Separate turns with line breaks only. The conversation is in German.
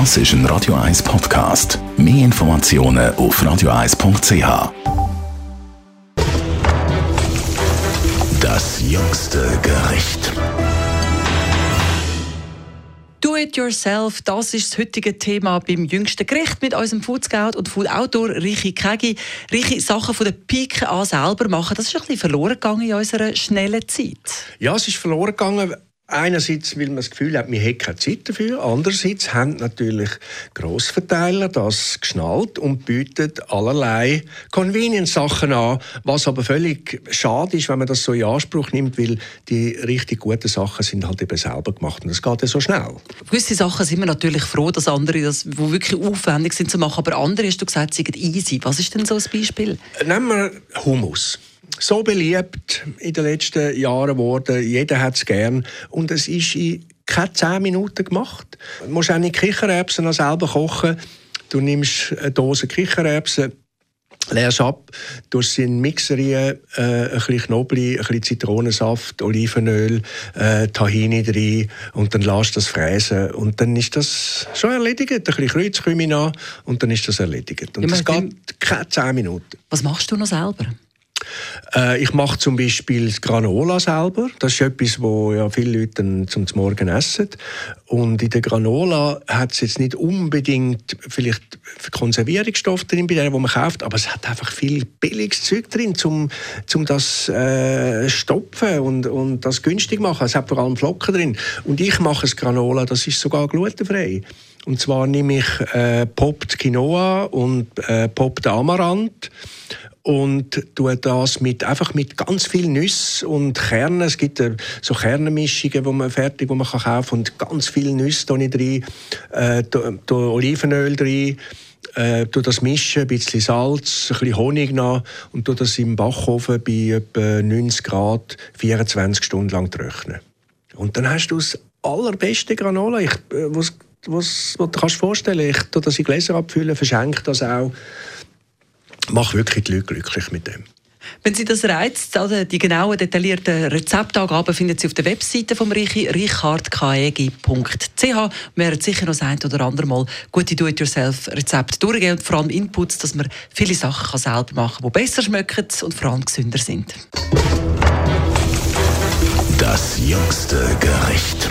Das ist ein Radio 1 Podcast. Mehr Informationen auf radio1.ch. Das jüngste Gericht.
Do it yourself, das ist das heutige Thema beim jüngsten Gericht mit unserem Food Scout und Food Autor Richi Kegi. Richi, Sachen von der Pike an selber machen, das ist ein bisschen verloren gegangen in unserer schnellen Zeit.
Ja, es ist verloren gegangen. Einerseits, weil man das Gefühl hat, wir hätten keine Zeit dafür. Andererseits haben natürlich Grossverteiler das geschnallt und bieten allerlei Convenience-Sachen an, was aber völlig schade ist, wenn man das so in Anspruch nimmt, weil die richtig guten Sachen sind halt eben selber gemacht und das geht ja so schnell.
Gewisse Sachen sind wir natürlich froh, dass andere, das, die wirklich aufwendig sind zu machen, aber andere, hast du gesagt, sind easy. Was ist denn so ein Beispiel?
Nehmen wir Hummus so beliebt in den letzten Jahren geworden. Jeder hat es gern. Und es ist in keine zehn Minuten gemacht. Du musst auch nicht Kichererbsen selber kochen. Du nimmst eine Dose Kichererbsen, leerst ab, tust sie in den Mixer rein, äh, ein bisschen Knoblauch, ein bisschen Zitronensaft, Olivenöl, äh, Tahini rein und dann lässt das fräsen und dann ist das schon erledigt. Ein bisschen Kreuzkümmel an und dann ist das erledigt. Und ja, das geht keine 10 Minuten.
Was machst du noch selber?
Äh, ich mache zum Beispiel das Granola selber. Das ist etwas, wo ja viele Leute zum Morgen essen. Und in der Granola hat es jetzt nicht unbedingt vielleicht Konservierungsstoffe drin, bei denen, die man kauft, aber es hat einfach viel billiges Zeug drin, um, um das äh, stopfen und, und das günstig machen. Es hat vor allem Flocken drin. Und ich mache das Granola, das ist sogar glutenfrei. Und zwar nehme ich äh, Popped Quinoa und äh, Popped Amaranth und tue das mit, einfach mit ganz viel Nüsse und Kernen. Es gibt äh, so Kernmischungen, wo man fertig, wo man kann kaufen und ganz viel Nüsse da nicht rein, äh, da, da Olivenöl drin. Äh, das mischen, ein bisschen Salz, ein bisschen Honig nach und tue das im Backofen bei etwa 90 Grad 24 Stunden lang trocknen. Und dann hast du das allerbeste Granola. Ich, äh, was, was du kannst vorstellen, ich tue das in Gläser abfüllen, verschenke das auch mache wirklich die Leute glücklich mit dem.
Wenn Sie das reizt, also die genauen, detaillierten Rezeptangaben finden Sie auf der Webseite von Richi, richardkaegi.ch. Wir werden sicher noch das ein oder andere Mal gute Do-it-yourself-Rezepte durchgehen und vor allem Inputs, dass man viele Sachen selber machen kann, die besser schmecken und vor allem gesünder sind.
Das jüngste Gericht.